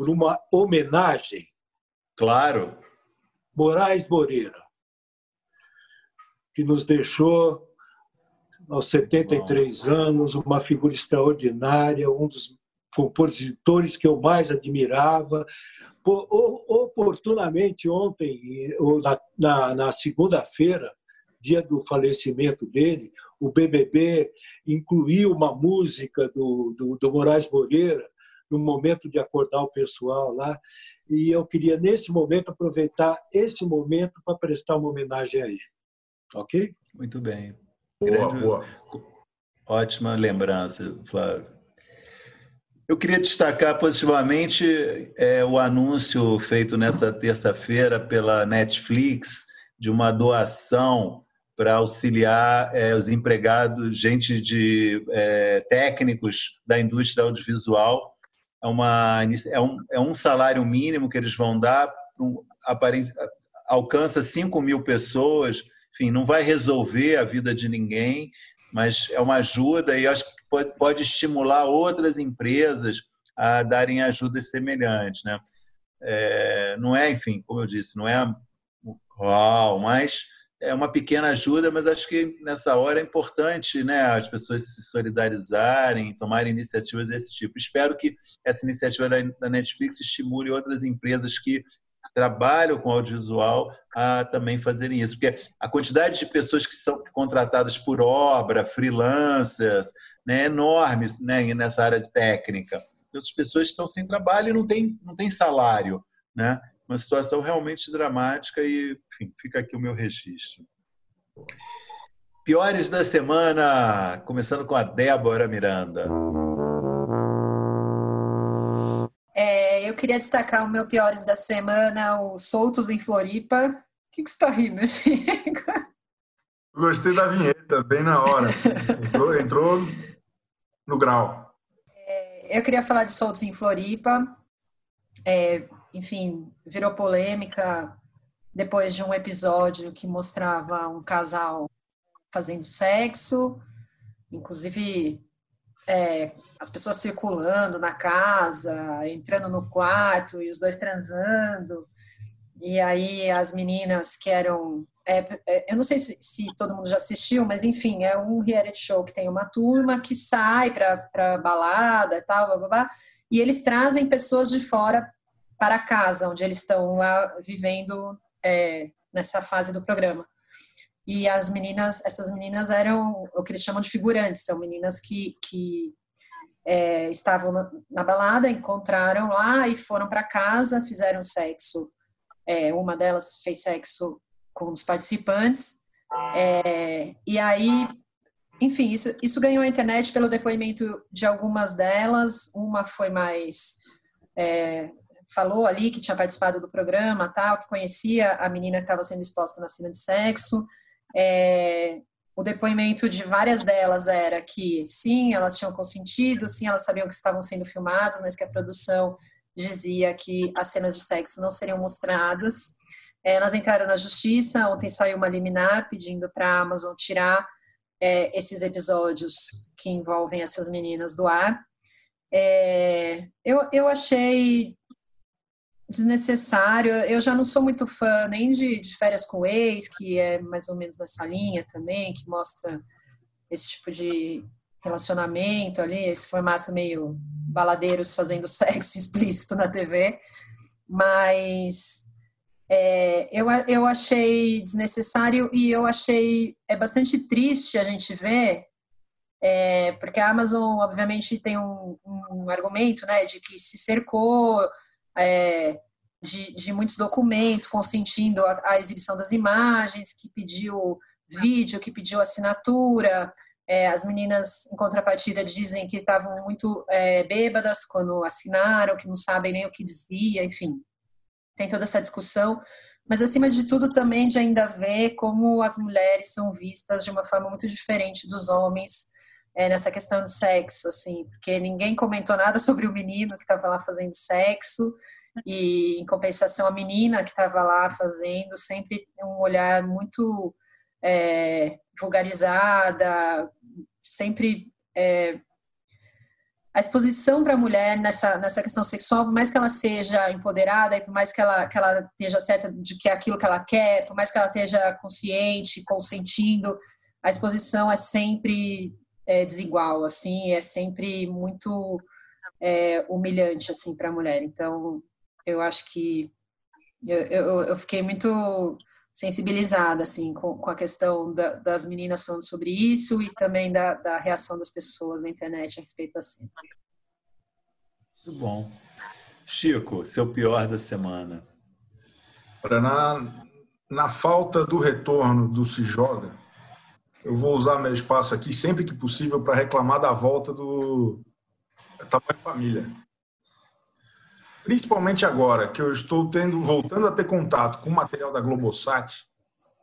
Por uma homenagem. Claro. Moraes Moreira, que nos deixou aos 73 Bom. anos, uma figura extraordinária, um dos compositores que eu mais admirava. Oportunamente, ontem, na, na, segunda-feira, dia do falecimento dele, o BBB incluiu uma música do, do, do Moraes Moreira no momento de acordar o pessoal lá. E eu queria, nesse momento, aproveitar esse momento para prestar uma homenagem a ele. Ok? Muito bem. Boa, Grande... boa. Ótima lembrança, Flávio. Eu queria destacar positivamente é, o anúncio feito nessa terça-feira pela Netflix de uma doação para auxiliar é, os empregados, gente de é, técnicos da indústria audiovisual. É, uma, é, um, é um salário mínimo que eles vão dar, um, aparente, alcança 5 mil pessoas, enfim, não vai resolver a vida de ninguém, mas é uma ajuda e acho que pode, pode estimular outras empresas a darem ajudas semelhantes. Né? É, não é, enfim, como eu disse, não é uau, mas é uma pequena ajuda, mas acho que nessa hora é importante né, as pessoas se solidarizarem, tomarem iniciativas desse tipo. Espero que essa iniciativa da Netflix estimule outras empresas que trabalham com audiovisual a também fazerem isso. Porque a quantidade de pessoas que são contratadas por obra, freelancers, né, é enorme né, nessa área técnica. Essas pessoas estão sem trabalho e não têm, não têm salário. Né? Uma situação realmente dramática e, enfim, fica aqui o meu registro. Piores da semana, começando com a Débora Miranda. É, eu queria destacar o meu piores da semana, o Soltos em Floripa. O que, que você está rindo, Chico? Gostei da vinheta, bem na hora. Assim. Entrou, entrou no grau. É, eu queria falar de Soltos em Floripa. É, enfim, virou polêmica depois de um episódio que mostrava um casal fazendo sexo, inclusive é, as pessoas circulando na casa, entrando no quarto e os dois transando. E aí as meninas que eram. É, é, eu não sei se, se, todo mundo já assistiu, mas enfim, é um reality show que tem uma turma que sai para balada e tal, blá, blá, blá, e eles trazem pessoas de fora para casa, onde eles estão lá vivendo é, nessa fase do programa. E as meninas, essas meninas eram o que eles chamam de figurantes, são meninas que, que é, estavam na, na, balada, encontraram lá e foram para casa, fizeram sexo. É, uma delas fez sexo com os participantes. É, e aí, enfim, isso, isso ganhou a internet pelo depoimento de algumas delas. Uma foi mais é, falou ali que tinha participado do programa, tal, que conhecia a menina que estava sendo exposta na cena de sexo. É, o depoimento de várias delas era que sim, elas tinham consentido, sim, elas sabiam que estavam sendo filmadas, mas que a produção dizia que as cenas de sexo não seriam mostradas. É, elas entraram na justiça, ontem saiu uma liminar pedindo para a Amazon tirar é, esses episódios que envolvem essas meninas do ar. É, eu, eu achei desnecessário. Eu já não sou muito fã nem de, de Férias com Ex, que é mais ou menos nessa linha também, que mostra esse tipo de relacionamento ali, esse formato meio baladeiros fazendo sexo explícito na TV. Mas é, eu, eu achei desnecessário e eu achei é bastante triste a gente ver, é, porque a Amazon, obviamente, tem um, um argumento né, de que se cercou é, de, de, muitos documentos consentindo a, a, exibição das imagens, que pediu vídeo, que pediu assinatura. É, as meninas, em contrapartida, dizem que estavam muito é, bêbadas quando assinaram, que não sabem nem o que dizia, enfim. Tem toda essa discussão. Mas, acima de tudo, também de ainda ver como as mulheres são vistas de uma forma muito diferente dos homens é, nessa questão de sexo, assim, porque ninguém comentou nada sobre o menino que estava lá fazendo sexo, e em compensação a menina que estava lá fazendo sempre um olhar muito é, vulgarizada, sempre é, a exposição para a mulher nessa, nessa questão sexual, por mais que ela seja empoderada, e por mais que ela, que ela esteja certa de que é aquilo que ela quer, por mais que ela esteja consciente, consentindo, a exposição é sempre é, desigual, assim, é sempre muito é, humilhante, assim, para a mulher. Então, eu acho que eu, eu, eu, fiquei muito sensibilizada, assim, com, com a questão da, das meninas falando sobre isso e também da, da reação das pessoas na internet a respeito da cena. Muito bom. Chico, seu pior da semana. Na, na falta do retorno do Se Joga, eu vou usar meu espaço aqui sempre que possível para reclamar da volta do Tamanho Família. Principalmente agora que eu estou tendo, voltando a ter contato com o material da Globosat,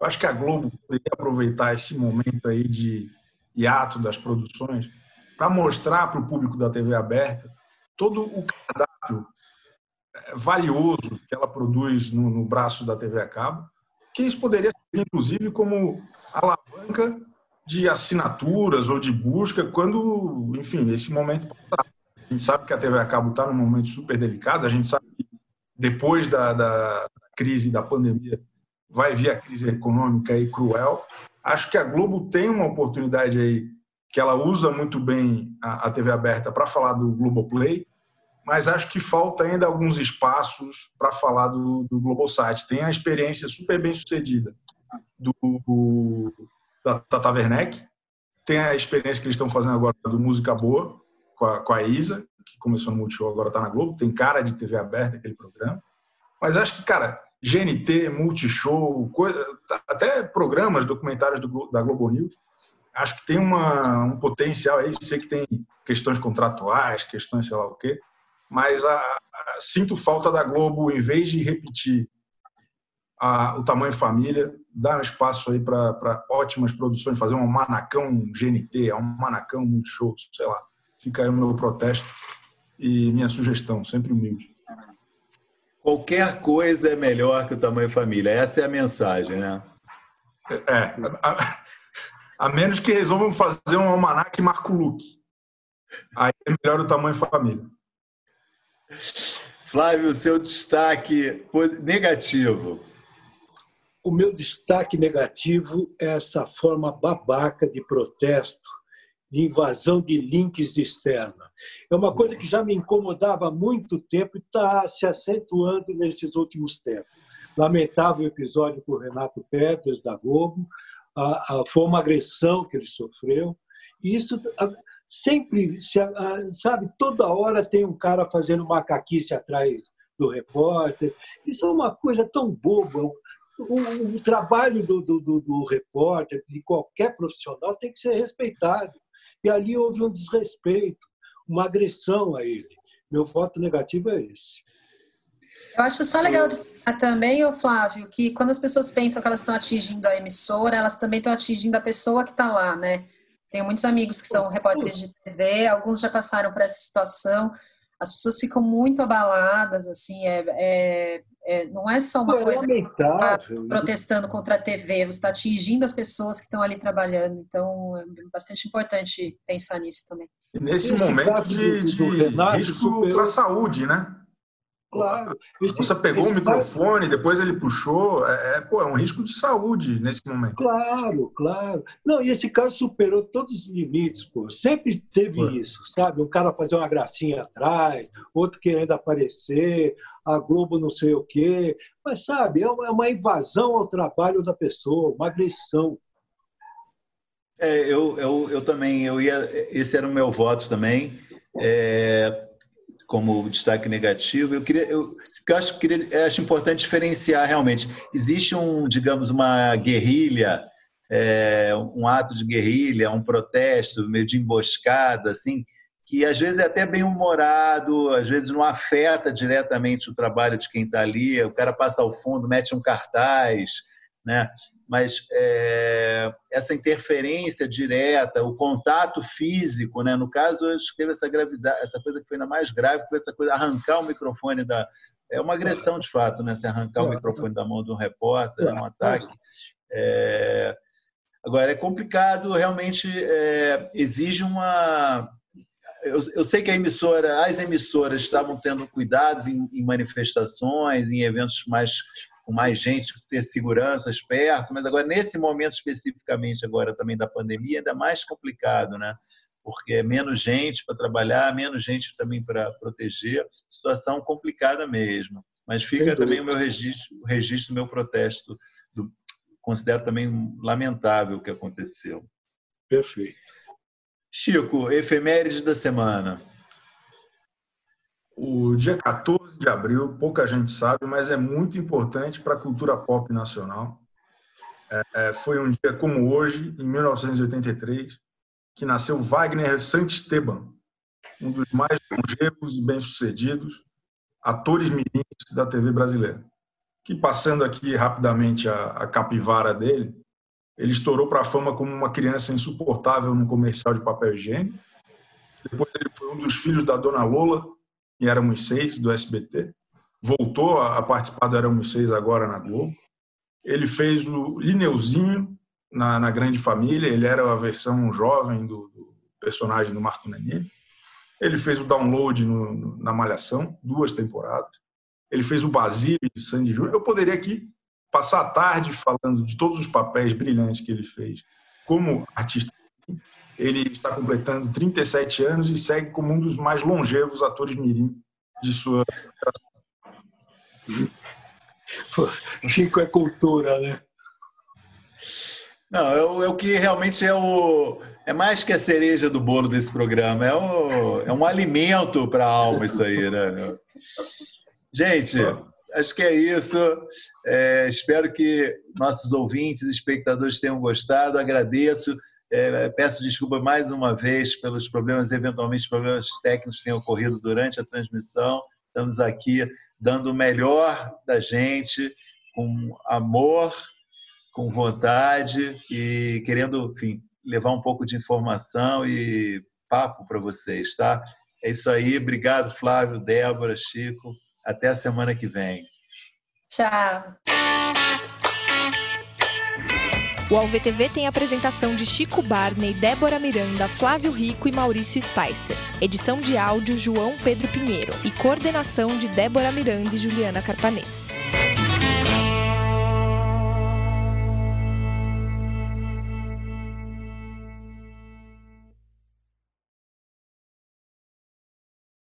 eu acho que a Globo poderia aproveitar esse momento aí de hiato das produções para mostrar para o público da TV aberta todo o cardápio é, valioso que ela produz no, no braço da TV a cabo, que isso poderia ser, inclusive, como alavanca de assinaturas ou de busca quando, enfim, esse momento passar. A gente sabe que a TV a cabo está num momento super delicado, a gente sabe que depois da, da crise da pandemia vai vir a crise econômica aí cruel. Acho que a Globo tem uma oportunidade aí que ela usa muito bem a, a TV aberta para falar do Globoplay, mas acho que falta ainda alguns espaços para falar do, do Globosat. Tem a experiência super bem sucedida do da Tata Werneck, tem a experiência que eles estão fazendo agora do Música Boa, com a, com a Isa, que começou no Multishow, agora está na Globo, tem cara de TV aberta aquele programa. Mas acho que, cara, GNT, Multishow, coisa, até programas, documentários do, da Globo News, acho que tem uma, um potencial aí. Sei que tem questões contratuais, questões sei lá o quê, mas a, a, sinto falta da Globo, em vez de repetir a, o tamanho família, dar um espaço aí para ótimas produções, fazer um manacão GNT, um manacão Multishow, sei lá. Fica aí o meu protesto e minha sugestão, sempre humilde. Qualquer coisa é melhor que o tamanho família. Essa é a mensagem, né? É. A, a menos que resolvam fazer um almanac Marco Luque. Aí é melhor o tamanho família. Flávio, seu destaque negativo. O meu destaque negativo é essa forma babaca de protesto de invasão de links externa. É uma coisa que já me incomodava há muito tempo e está se acentuando nesses últimos tempos. Lamentável episódio com o Renato Peters, da Globo, a, foi uma agressão que ele sofreu. E isso sempre, sabe, toda hora tem um cara fazendo macaquice atrás do repórter. Isso é uma coisa tão boba. O, o trabalho do, do, do, do repórter, de qualquer profissional, tem que ser respeitado. E ali houve um desrespeito, uma agressão a ele. Meu voto negativo é esse. Eu acho só legal destacar também, Flávio, que quando as pessoas pensam que elas estão atingindo a emissora, elas também estão atingindo a pessoa que está lá, né? Tenho muitos amigos que são repórteres de TV, alguns já passaram por essa situação. As pessoas ficam muito abaladas, assim, é, é, é não é só uma é coisa tá protestando contra a TV, você está atingindo as pessoas que estão ali trabalhando. Então, é bastante importante pensar nisso também. nesse Esse momento de, de risco para a saúde, né? Claro. Esse, Você pegou o microfone, depois ele puxou. É, é, pô, é um risco de saúde nesse momento. Claro, claro. Não, e esse caso superou todos os limites, pô. Sempre teve isso, sabe? Um cara fazer uma gracinha atrás, outro querendo aparecer, a Globo não sei o quê. Mas, sabe, é uma é invasão ao trabalho da pessoa, uma agressão. É, eu, eu, eu também, eu ia. Esse era o meu voto também. É, como destaque negativo. Eu queria, eu, eu acho, queria, acho importante diferenciar realmente. Existe um, digamos, uma guerrilha, é, um ato de guerrilha, um protesto meio de emboscada, assim, que às vezes é até bem humorado, às vezes não afeta diretamente o trabalho de quem está ali. O cara passa ao fundo, mete um cartaz, né? Mas é, essa interferência direta, o contato físico, né? no caso, que teve essa gravidade, essa coisa que foi ainda mais grave, foi essa coisa, arrancar o microfone da. É uma agressão de fato, né? Se arrancar o microfone da mão de um repórter, é um ataque. É... Agora, é complicado, realmente é... exige uma. Eu, eu, sei que a emissora, as emissoras estavam tendo cuidados em, em manifestações, em eventos mais com mais gente, ter seguranças perto, mas agora nesse momento especificamente agora também da pandemia ainda mais complicado, né? Porque é menos gente para trabalhar, menos gente também para proteger, situação complicada mesmo. Mas fica também o meu registro, o registro, meu protesto, do, considero também lamentável o que aconteceu. Perfeito. Chico, efemérides da semana. O dia 14 de abril, pouca gente sabe, mas é muito importante para a cultura pop nacional. É, é, foi um dia como hoje, em 1983, que nasceu Wagner Santisteban, um dos mais longevos e bem-sucedidos atores mirins da TV brasileira. Que, passando aqui rapidamente a, a capivara dele, ele estourou para a fama como uma criança insuportável num comercial de papel higiênico. Depois ele foi um dos filhos da Dona Lola, em Éramos Seis, do SBT. Voltou a participar do Éramos Seis agora na Globo. Ele fez o Lineuzinho na, na Grande Família, ele era a versão jovem do, do personagem do Marco Nanini. Ele fez o Download no, na Malhação, duas temporadas. Ele fez o Basílio de Sandy Júnior. Eu poderia aqui passar a tarde falando de todos os papéis brilhantes que ele fez como artista. Ele está completando 37 anos e segue como um dos mais longevos atores mirim de sua Chico é cultura, né? Não, é o, é o, que realmente é o. É mais que a cereja do bolo desse programa. É, o, é um alimento para a alma, isso aí, né? Gente, acho que é isso. É, espero que nossos ouvintes e espectadores tenham gostado. Agradeço. É, peço desculpa mais uma vez pelos problemas, eventualmente problemas técnicos que tenham ocorrido durante a transmissão. Estamos aqui dando o melhor da gente, com amor com vontade e querendo, enfim, levar um pouco de informação e papo para vocês, tá? É isso aí. Obrigado, Flávio, Débora, Chico. Até a semana que vem. Tchau. O AlvTV tem apresentação de Chico Barney, Débora Miranda, Flávio Rico e Maurício Sticer. Edição de áudio João Pedro Pinheiro e coordenação de Débora Miranda e Juliana Carpanês.